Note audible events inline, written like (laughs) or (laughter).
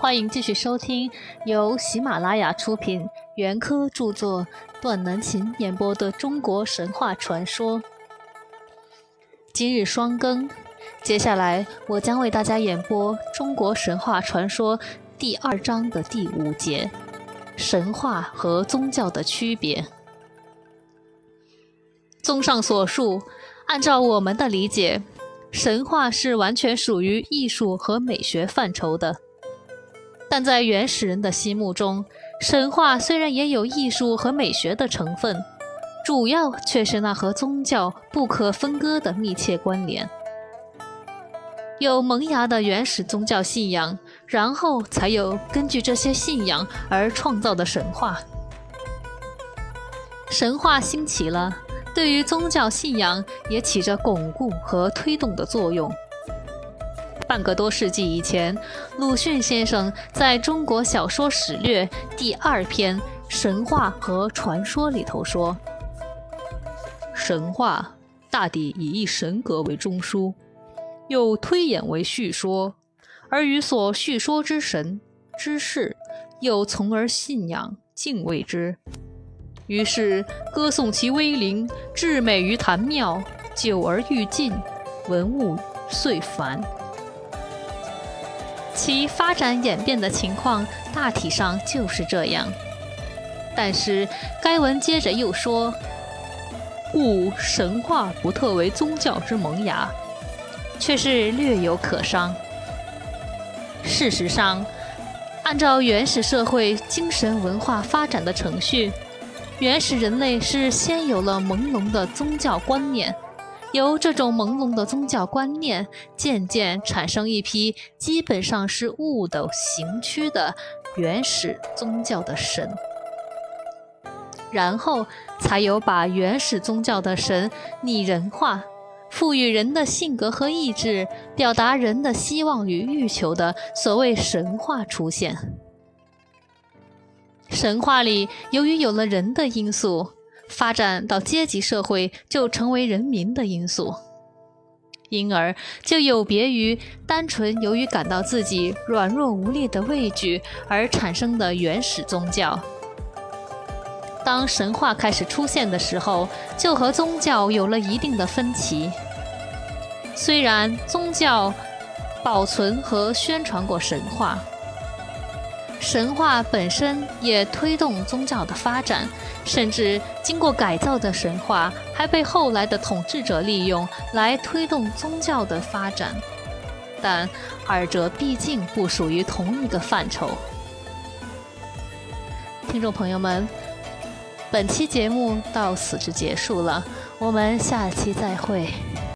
欢迎继续收听由喜马拉雅出品、袁科著作、段南琴演播的中国神话传说。今日双更，接下来我将为大家演播《中国神话传说》第二章的第五节：神话和宗教的区别。综上所述，按照我们的理解，神话是完全属于艺术和美学范畴的。但在原始人的心目中，神话虽然也有艺术和美学的成分，主要却是那和宗教不可分割的密切关联。有萌芽的原始宗教信仰，然后才有根据这些信仰而创造的神话。神话兴起了，对于宗教信仰也起着巩固和推动的作用。半个多世纪以前，鲁迅先生在中国小说史略第二篇《神话和传说》里头说：“神话大抵以一神格为中枢，又推演为叙说，而与所叙说之神之事，又从而信仰敬畏之。于是歌颂其威灵，至美于坛庙，久而愈尽，文物遂繁。”其发展演变的情况大体上就是这样，但是该文接着又说：“故神话不特为宗教之萌芽，却是略有可伤。事实上，按照原始社会精神文化发展的程序，原始人类是先有了朦胧的宗教观念。” (laughs) 由这种朦胧的宗教观念，渐渐产生一批基本上是物的形躯的原始宗教的神，然后才有把原始宗教的神拟人化，赋予人的性格和意志，表达人的希望与欲求的所谓神话出现。神话里由于有了人的因素。发展到阶级社会，就成为人民的因素，因而就有别于单纯由于感到自己软弱无力的畏惧而产生的原始宗教。当神话开始出现的时候，就和宗教有了一定的分歧。虽然宗教保存和宣传过神话。神话本身也推动宗教的发展，甚至经过改造的神话还被后来的统治者利用来推动宗教的发展，但二者毕竟不属于同一个范畴。听众朋友们，本期节目到此就结束了，我们下期再会。